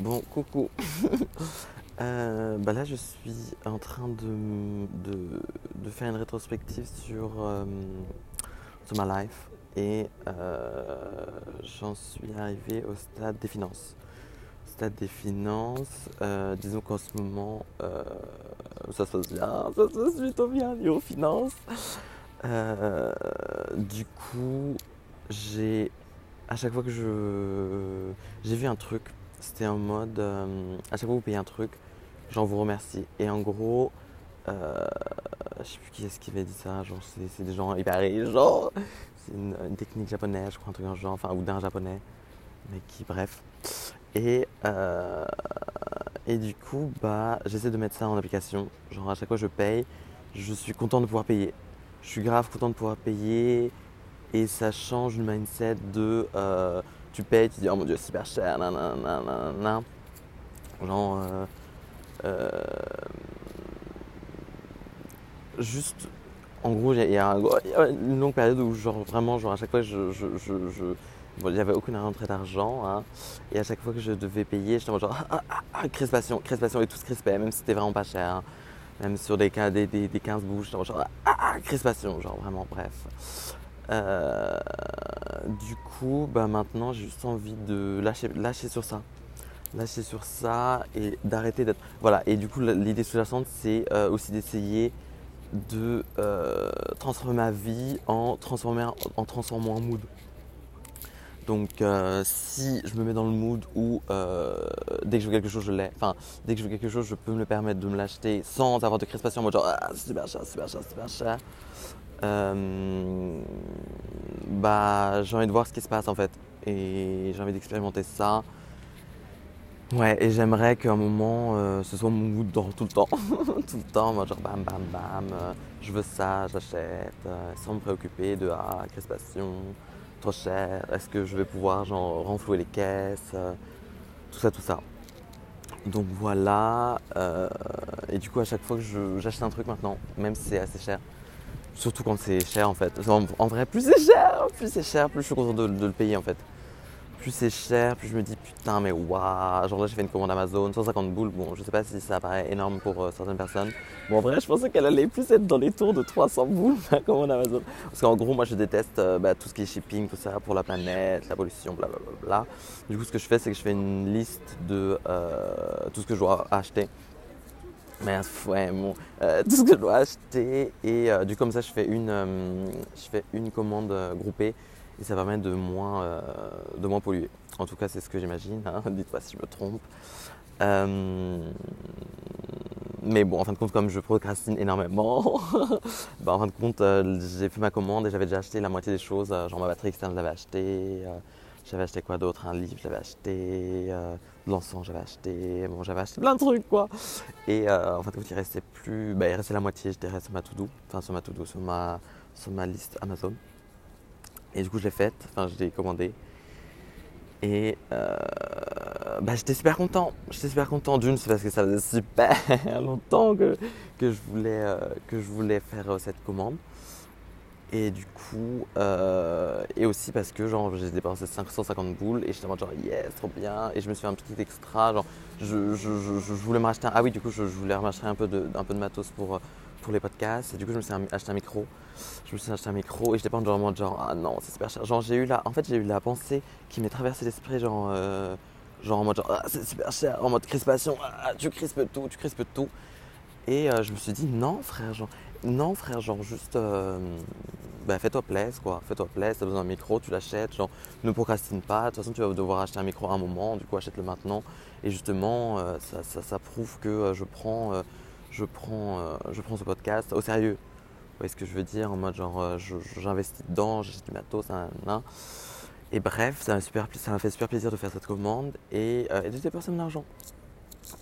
Bon, coucou. Euh, bah là, je suis en train de, faire une rétrospective sur, euh, ma life et euh, j'en suis arrivé au stade des finances. Stade des finances, disons qu'en ce moment, ça se passe bien, ça se passe plutôt bien niveau finances. Du coup, j'ai à chaque fois que je j'ai vu un truc, c'était en mode euh, à chaque fois que vous payez un truc, genre vous remercie. Et en gros, euh, je sais plus qui est-ce qui avait dit ça, genre c'est des gens hyper riches, genre c'est une, technique japonaise, je crois un truc dans genre, enfin ou d'un japonais, mais qui bref. Et euh, et du coup bah j'essaie de mettre ça en application, genre à chaque fois que je paye, je suis content de pouvoir payer. Je suis grave content de pouvoir payer et ça change le mindset de euh, tu payes, tu dis oh mon dieu c'est super cher, nanana. Genre euh, euh, juste en gros il y a une longue période où genre vraiment genre à chaque fois je, je, je, je- bon, j'avais aucune rentrée d'argent hein, et à chaque fois que je devais payer j'étais genre ah, ah, ah, crispation, crispation et tout se crispait même si c'était vraiment pas cher. hein. Même sur des, des, des, des 15 bouches, genre, genre, ah, ah, crispation, genre vraiment, bref. Euh, du coup, bah maintenant, j'ai juste envie de lâcher, sur ça. Lâcher sur ça et d'arrêter d'être. Voilà, et du coup, l'idée sous-jacente, c'est euh, aussi d'essayer de euh, transformer ma vie en, transformer, en transformant un mood. Donc, euh, si je me mets dans le mood où dès que je veux quelque chose, je l'ai. Enfin, dès que je veux quelque chose, je peux me permettre de me l'acheter sans avoir de crispation en mode genre ah, c'est super cher, super cher, super cher. Euh, bah, j'ai envie de voir ce qui se passe en fait. Et j'ai envie d'expérimenter ça. Ouais, et j'aimerais qu'à un moment, euh, ce soit mon mood dans tout le temps. tout le temps, genre bam, bam, bam, euh, je veux ça, j'achète, sans me préoccuper de ah, crispation, trop cher, est-ce que je vais pouvoir genre renflouer les caisses, tout ça, tout ça. Donc voilà, et du coup à chaque fois que j'achète un truc maintenant, même si c'est assez cher, surtout quand c'est cher en fait, en, vrai plus c'est cher, plus c'est cher, plus je suis content de, le payer en fait. Plus c'est cher, plus je me dis putain mais waouh, genre là j'ai fait une commande Amazon, 150 boules, bon je sais pas si ça paraît énorme pour euh, certaines personnes. Bon en vrai je pensais qu'elle allait plus être dans les tours de 300 boules ma commande Amazon. Parce qu'en gros moi je déteste euh, bah, tout ce qui est shipping, tout ça, pour la planète, la pollution, blablabla. Du coup ce que je fais c'est que je fais une liste de euh, tout ce que je dois acheter. Mais ouais, euh, tout ce que je dois acheter et euh, du coup comme ça je fais une, euh, je fais une commande groupée et ça permet de moins, de moins polluer. En tout cas c'est ce que j'imagine, hein. dites-moi si je me trompe. Mais bon, en fin de compte, comme je procrastine énormément, bah, en fin de compte, j'ai fait ma commande et j'avais déjà acheté la moitié des choses. Genre ma batterie externe, je l'avais acheté. J'avais acheté quoi d'autre? Un livre, j'avais acheté. euh, de l'encens, j'avais acheté. Bon, j'avais acheté plein de trucs, quoi. Et euh, en compte, il restait plus. Bah, il restait la moitié, je dirais, sur ma to-do. Enfin, sur ma to-do, sur ma, sur ma liste Amazon. Et du coup, je l'ai faite. Enfin, je l'ai commandée. Et euh, bah, j'étais super content. J'étais super content d'une, c'est parce que ça faisait super longtemps que, que, je, voulais, que je voulais faire cette commande. Et du coup, euh, et aussi parce que genre j'ai dépensé 550 boules et j'étais en mode genre yes, trop bien. Et je me suis fait un petit extra, genre je, je, je, voulais me racheter un, ah oui, du coup je, voulais m'acheter un peu de, un peu de matos pour, euh, pour les podcasts. Et du coup, je me suis acheté un micro. Je me suis acheté un micro et j'étais pas en mode genre ah non, c'est super cher. Genre j'ai eu la, en fait j'ai eu la pensée qui m'est traversée l'esprit genre, euh, genre en mode genre ah, c'est super cher, en mode crispation, ah, tu crispes tout, tu crispes tout. Et je me suis dit non frère, genre non frère, genre juste euh, bah, fais-toi plaisir quoi, fais-toi plaisir, t'as besoin d'un micro, tu l'achètes, genre ne procrastine pas, de toute façon tu vas devoir acheter un micro à un moment, du coup achète-le maintenant. Et justement euh, ça, ça, ça prouve que euh, je prends, je, prends, je prends ce podcast au sérieux. Vous voyez ce que je veux dire? En mode genre j'investis dedans, j'achète du matos, nan. Et bref, ça m'a super ça m'a fait super plaisir de faire cette commande et, et de dépenser mon argent.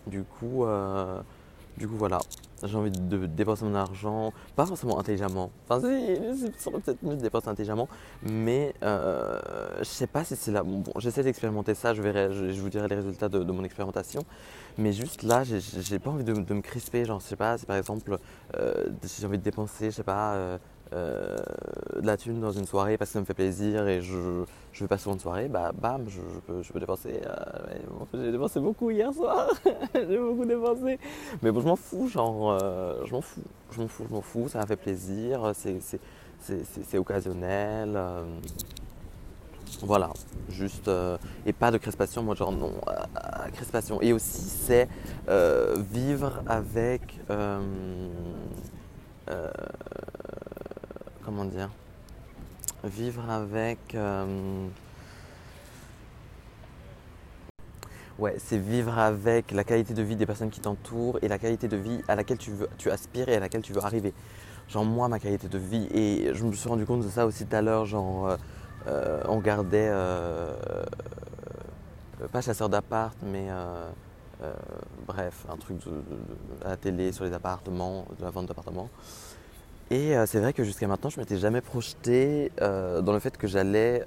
Du coup, du coup voilà, j'ai envie de dépenser mon argent, pas forcément intelligemment. Enfin, c'est peut-être mieux de dépenser intelligemment, mais euh, je sais pas si c'est là. Bon, j'essaie d'expérimenter ça, je verrai, je, vous dirai les résultats de, mon expérimentation. Mais juste là, j'ai- pas envie de, me crisper. Genre, je sais pas, si par exemple, euh, j'ai envie de dépenser, je sais pas, euh, euh, de la thune dans une soirée parce que ça me fait plaisir et je, je vais passer une soirée, bah bam, je, peux, je peux dépenser. j'ai dépensé beaucoup hier soir, j'ai beaucoup dépensé. Mais bon, je m'en fous, genre, je m'en fous, je m'en fous, je m'en fous, ça m'a fait plaisir, c'est occasionnel. Voilà, juste, euh, et pas de crispation, moi genre non, euh, crispation. Et aussi c'est euh, vivre avec, comment dire, vivre avec, ouais, c'est vivre avec la qualité de vie des personnes qui t'entourent et la qualité de vie à laquelle tu, veux, tu aspires et à laquelle tu veux arriver. Genre moi, ma qualité de vie, et je me suis rendu compte de ça aussi tout à l'heure, genre euh, on gardait, euh, euh, pas chasseur d'appart, mais bref, un truc à la télé sur les appartements, de la vente d'appartements. Et c'est vrai que jusqu'à maintenant, je m'étais jamais projeté dans le fait que j'allais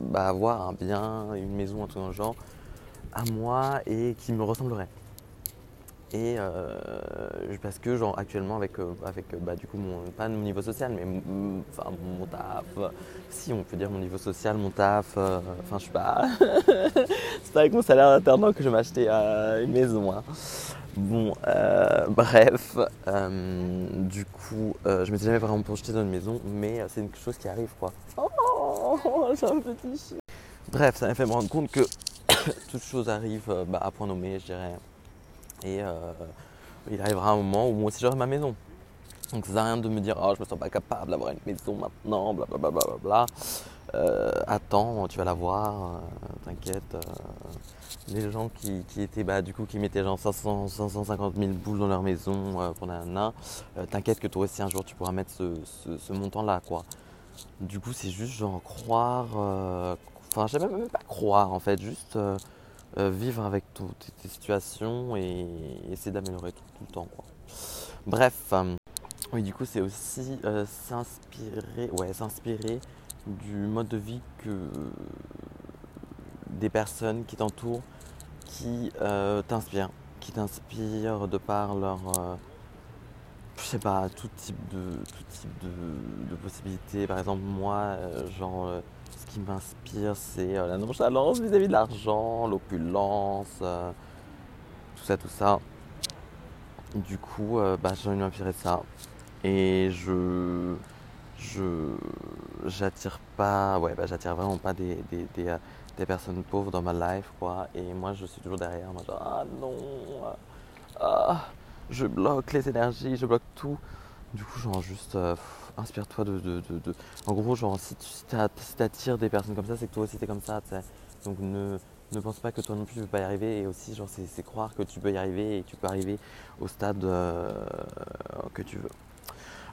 bah, avoir un bien, une maison, un truc dans le genre, à moi et qui me ressemblerait. Et euh, parce que genre actuellement avec, euh, avec euh, bah, du coup mon, pas mon niveau social mais enfin mon taf, si on peut dire mon niveau social, mon taf, enfin je sais pas, c'est pas avec mon salaire d'internat que je vais m'acheter une maison. Hein. Bon, bref, du coup, je m'étais jamais vraiment projeté dans une maison, mais c'est une chose qui arrive quoi. Oh, j'ai un petit chien. Bref, ça m'a fait me rendre compte que toute chose arrive bah, à point nommé, je dirais. Et euh, il arrivera un moment où moi aussi j'aurai ma maison. Donc ça sert à rien de me dire oh je me sens pas capable d'avoir une maison maintenant, blablabla. Bla, bla, bla, euh, attends, tu vas l'avoir, euh, t'inquiète. les gens qui, étaient bah, du coup qui mettaient genre 500, 550 000 boules dans leur maison pour nana, t'inquiète que toi aussi un jour tu pourras mettre ce, montant là quoi. Du coup c'est juste genre croire, enfin je même pas croire en fait, juste euh, vivre avec toutes tes situations et essayer d'améliorer tout, le temps. Bref, euh, oui, du coup, c'est aussi euh, s'inspirer, ouais, s'inspirer du mode de vie que des personnes qui t'entourent, qui t'inspirent, qui t'inspirent de par leur, je sais pas, tout type de, tout type de, possibilités. Par exemple, moi, genre qui m'inspire, c'est euh, la nonchalance vis-à-vis de l'argent, l'opulence, euh, tout ça, tout ça. Du coup, euh, bah, j'ai envie de m'inspirer de ça. Et je. Je. J'attire pas. Ouais, bah, j'attire vraiment pas des, des, des, personnes pauvres dans ma life, quoi. Et moi, je suis toujours derrière. Moi, ah non. Ah, je bloque les énergies, je bloque tout. Du coup, genre, juste inspire-toi de, de, de, En gros, genre, si tu attires des personnes comme ça, c'est que toi aussi t'es comme ça, Donc ne, ne pense pas que toi non plus tu peux pas y arriver. Et aussi, genre, c'est croire que tu peux y arriver et tu peux arriver au stade euh, que tu veux.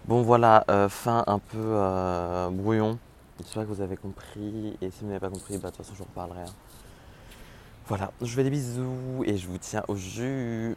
Bon, voilà, euh, fin un peu euh, brouillon. J'espère que vous avez compris. Et si vous n'avez pas compris, bah, de toute façon, je vous reparlerai. Hein. Voilà, je vous fais des bisous et je vous tiens au jus.